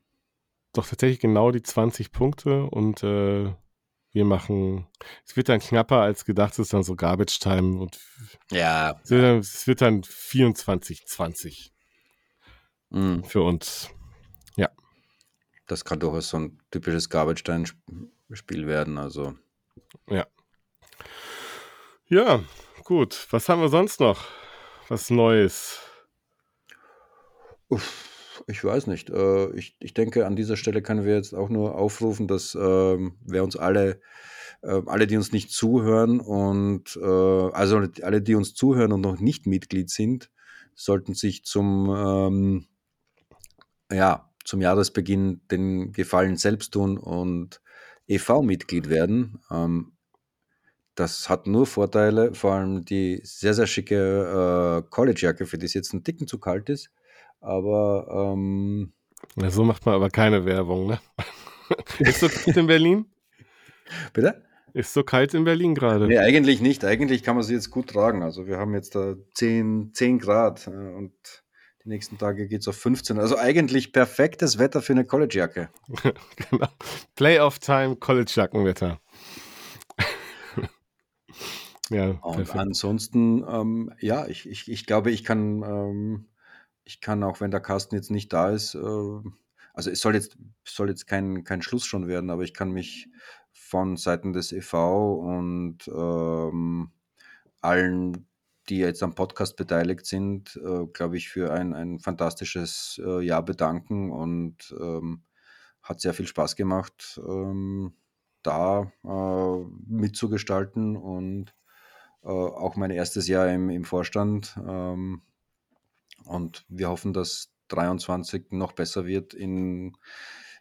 doch tatsächlich genau die 20 Punkte und äh, wir machen, es wird dann knapper als gedacht, es ist dann so Garbage Time und ja. Es wird dann, es wird dann 24, 20 mhm. für uns. Ja. Das kann durchaus so ein typisches Garbage Time Spiel werden, also. Ja. Ja, gut. Was haben wir sonst noch? Was Neues? Uff ich weiß nicht. Äh, ich, ich denke, an dieser Stelle können wir jetzt auch nur aufrufen, dass ähm, wir uns alle, äh, alle, die uns nicht zuhören und äh, also alle, die uns zuhören und noch nicht Mitglied sind, sollten sich zum ähm, ja, zum Jahresbeginn den Gefallen selbst tun und EV-Mitglied werden. Ähm, das hat nur Vorteile, vor allem die sehr, sehr schicke äh, College-Jacke, für die es jetzt ein Ticken zu kalt ist, aber ähm, ja, so macht man aber keine Werbung, ne? Ist so kalt in Berlin? Bitte? Ist so kalt in Berlin gerade? Nee, eigentlich nicht. Eigentlich kann man sie jetzt gut tragen. Also wir haben jetzt da 10, 10 Grad äh, und die nächsten Tage geht es auf 15. Also eigentlich perfektes Wetter für eine College-Jacke. genau. Playoff-Time, College-Jackenwetter. ja, und perfekt. ansonsten, ähm, ja, ich, ich, ich glaube, ich kann ähm, ich kann auch, wenn der Carsten jetzt nicht da ist, äh, also es soll jetzt, soll jetzt kein, kein Schluss schon werden, aber ich kann mich von Seiten des EV und ähm, allen, die jetzt am Podcast beteiligt sind, äh, glaube ich, für ein, ein fantastisches äh, Jahr bedanken und ähm, hat sehr viel Spaß gemacht, ähm, da äh, mitzugestalten und äh, auch mein erstes Jahr im, im Vorstand. Und wir hoffen, dass 23 noch besser wird in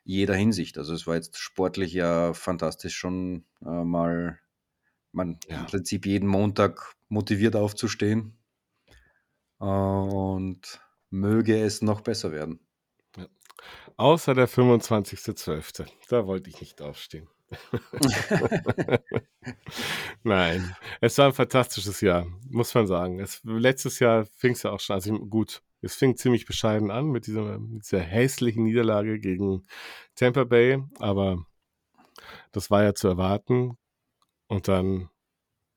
jeder Hinsicht. Also es war jetzt sportlich ja fantastisch schon äh, mal man ja. im Prinzip jeden Montag motiviert aufzustehen. Äh, und möge es noch besser werden. Ja. Außer der 25.12. Da wollte ich nicht aufstehen. Nein, es war ein fantastisches Jahr, muss man sagen. Es, letztes Jahr fing es ja auch schon, also gut, es fing ziemlich bescheiden an mit dieser, mit dieser hässlichen Niederlage gegen Tampa Bay, aber das war ja zu erwarten. Und dann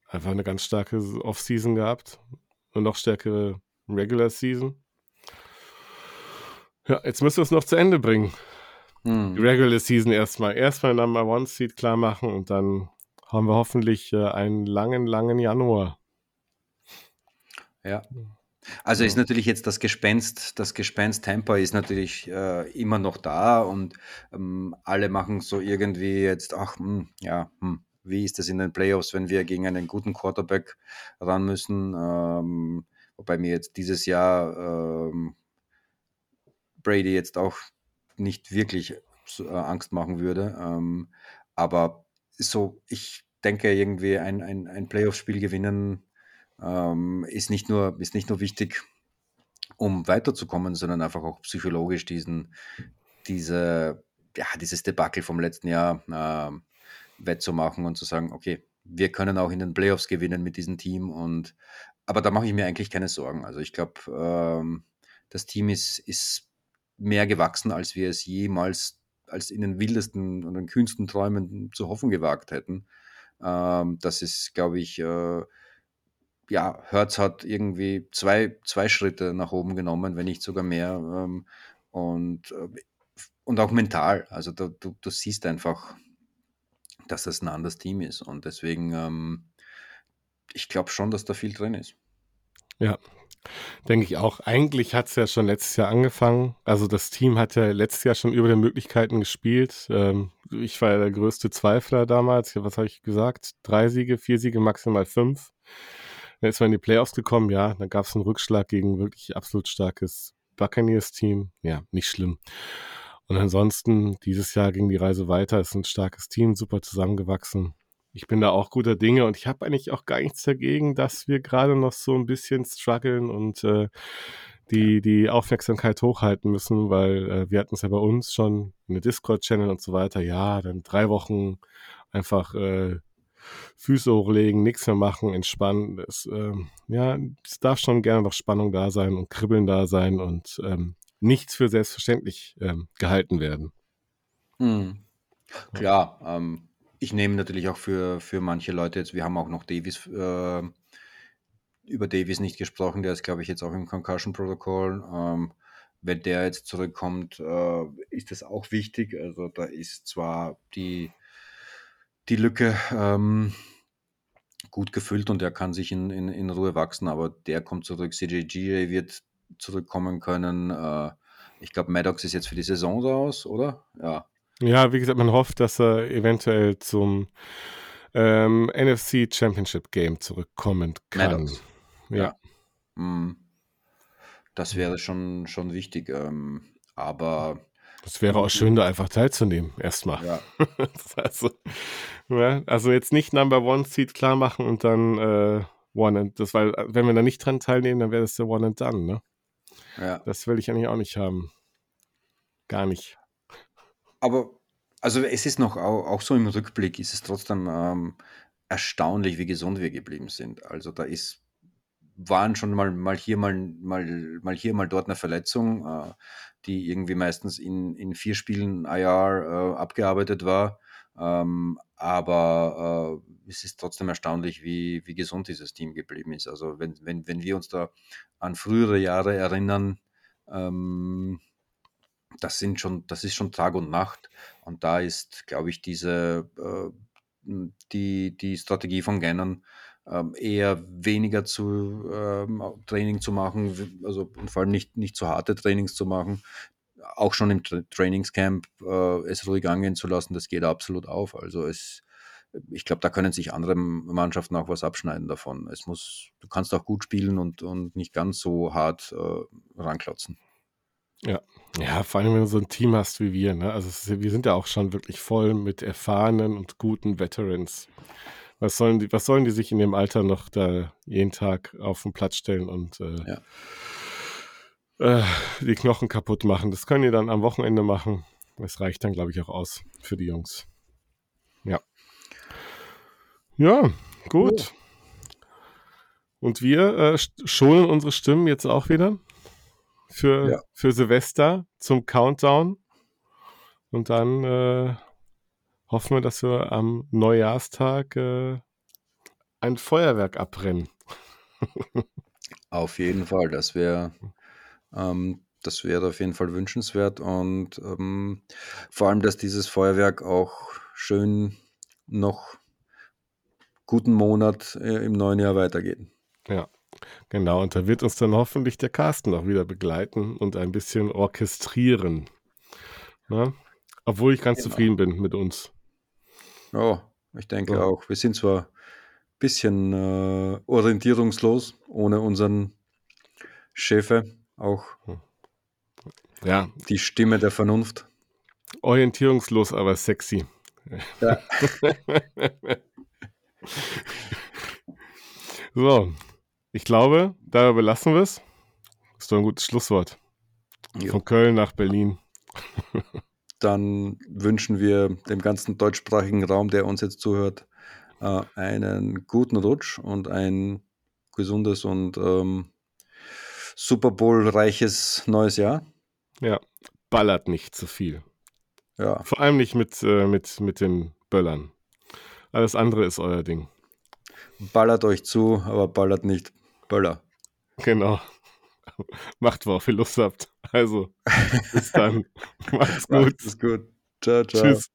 einfach eine ganz starke Off-Season gehabt, eine noch stärkere Regular Season. Ja, jetzt müssen wir es noch zu Ende bringen. Hm. Die Regular Season erstmal. Erstmal Number One Seed klar machen und dann haben wir hoffentlich äh, einen langen, langen Januar. Ja. Also ist natürlich jetzt das Gespenst, das Gespenst Tampa ist natürlich äh, immer noch da und ähm, alle machen so irgendwie jetzt, ach, hm, ja, hm, wie ist das in den Playoffs, wenn wir gegen einen guten Quarterback ran müssen? Ähm, wobei mir jetzt dieses Jahr ähm, Brady jetzt auch nicht wirklich äh, Angst machen würde. Ähm, aber so, ich denke irgendwie ein, ein, ein Playoff-Spiel gewinnen ähm, ist, nicht nur, ist nicht nur wichtig, um weiterzukommen, sondern einfach auch psychologisch diesen, diese, ja, dieses Debakel vom letzten Jahr äh, wettzumachen und zu sagen, okay, wir können auch in den Playoffs gewinnen mit diesem Team und aber da mache ich mir eigentlich keine Sorgen. Also ich glaube, ähm, das Team ist, ist mehr gewachsen, als wir es jemals als in den wildesten und den kühnsten Träumen zu hoffen gewagt hätten. Ähm, das ist, glaube ich, äh, ja, Hertz hat irgendwie zwei, zwei Schritte nach oben genommen, wenn nicht sogar mehr. Ähm, und, äh, und auch mental. Also da, du, du siehst einfach, dass das ein anderes Team ist. Und deswegen, ähm, ich glaube schon, dass da viel drin ist. Ja, denke ich auch. Eigentlich hat es ja schon letztes Jahr angefangen. Also das Team hat ja letztes Jahr schon über den Möglichkeiten gespielt. Ähm, ich war ja der größte Zweifler damals. Was habe ich gesagt? Drei Siege, vier Siege, maximal fünf. Dann ist man in die Playoffs gekommen, ja. Dann gab es einen Rückschlag gegen wirklich absolut starkes Buccaneers-Team. Ja, nicht schlimm. Und ansonsten, dieses Jahr ging die Reise weiter. Es ist ein starkes Team, super zusammengewachsen. Ich bin da auch guter Dinge und ich habe eigentlich auch gar nichts dagegen, dass wir gerade noch so ein bisschen strugglen und äh, die, die Aufmerksamkeit hochhalten müssen, weil äh, wir hatten es ja bei uns schon in der Discord-Channel und so weiter. Ja, dann drei Wochen einfach äh, Füße hochlegen, nichts mehr machen, entspannen. Das, ähm, ja, es darf schon gerne noch Spannung da sein und Kribbeln da sein und ähm, nichts für selbstverständlich ähm, gehalten werden. Hm. Klar, ähm, ich nehme natürlich auch für, für manche Leute jetzt, wir haben auch noch Davis, äh, über Davis nicht gesprochen, der ist, glaube ich, jetzt auch im Concussion-Protokoll. Ähm, wenn der jetzt zurückkommt, äh, ist das auch wichtig. Also da ist zwar die, die Lücke ähm, gut gefüllt und er kann sich in, in, in Ruhe wachsen, aber der kommt zurück. CJG wird zurückkommen können. Äh, ich glaube, Maddox ist jetzt für die Saison raus, oder? Ja. Ja, wie gesagt, man hofft, dass er eventuell zum ähm, NFC Championship Game zurückkommen kann. Maddox. Ja. Ja. Mm. Das wäre schon, schon wichtig. Ähm, aber Das wäre auch schön, da einfach teilzunehmen, erstmal. ja, also, ja, also jetzt nicht Number One Seed klar machen und dann äh, One and das, weil äh, wenn wir da nicht dran teilnehmen, dann wäre das der One and Done, ne? ja. Das will ich eigentlich auch nicht haben. Gar nicht. Aber also es ist noch auch, auch so im Rückblick ist es trotzdem ähm, erstaunlich, wie gesund wir geblieben sind. Also da ist waren schon mal, mal hier mal, mal, mal hier mal dort eine Verletzung, äh, die irgendwie meistens in, in vier Spielen IR äh, abgearbeitet war. Ähm, aber äh, es ist trotzdem erstaunlich, wie, wie gesund dieses Team geblieben ist. Also wenn, wenn, wenn wir uns da an frühere Jahre erinnern, ähm, das sind schon, das ist schon Tag und Nacht. Und da ist, glaube ich, diese äh, die, die Strategie von Gannon ähm, eher weniger zu ähm, Training zu machen, also und vor allem nicht, nicht zu harte Trainings zu machen. Auch schon im Tra Trainingscamp äh, es ruhig angehen zu lassen, das geht absolut auf. Also es, ich glaube, da können sich andere Mannschaften auch was abschneiden davon. Es muss, du kannst auch gut spielen und, und nicht ganz so hart äh, ranklotzen. Ja. Ja, vor allem, wenn du so ein Team hast wie wir, ne? Also ist, wir sind ja auch schon wirklich voll mit erfahrenen und guten Veterans. Was sollen die, was sollen die sich in dem Alter noch da jeden Tag auf den Platz stellen und äh, Ja. äh, die Knochen kaputt machen? Das können die dann am Wochenende machen. Das reicht dann, glaube ich, auch aus für die Jungs. Ja. Ja, gut. Und wir äh, schonen unsere Stimmen jetzt auch wieder für, Ja. für Silvester zum Countdown. Und dann äh, hoffen wir, dass wir am Neujahrstag äh, ein Feuerwerk abbrennen. Auf jeden Fall, das wäre ähm, das wäre auf jeden Fall wünschenswert und ähm, vor allem, dass dieses Feuerwerk auch schön noch guten Monat äh, im neuen Jahr weitergeht. Ja, genau. Und da wird uns dann hoffentlich der Carsten auch wieder begleiten und ein bisschen orchestrieren. Na? Obwohl ich ganz genau. zufrieden bin mit uns. Ja, ich denke ja. auch. Wir sind zwar ein bisschen äh, orientierungslos ohne unseren Chefe, auch hm. ja. die Stimme der Vernunft. Orientierungslos, aber sexy. Ja. so, ich glaube, da belassen wir es. Ist doch ein gutes Schlusswort. Jo. Von Köln nach Berlin. Dann wünschen wir dem ganzen deutschsprachigen Raum, der uns jetzt zuhört, äh, einen guten Rutsch und ein gesundes und ähm, Super Bowl-reiches neues Jahr. Ja, ballert nicht zu viel. Ja. Vor allem nicht mit, äh, mit, mit den Böllern. Alles andere ist euer Ding. Ballert euch zu, aber ballert nicht Böller. Genau. Macht, worauf ihr Lust habt. Also, bis dann. Macht's gut. Macht's gut. Ciao, ciao. Tschüss.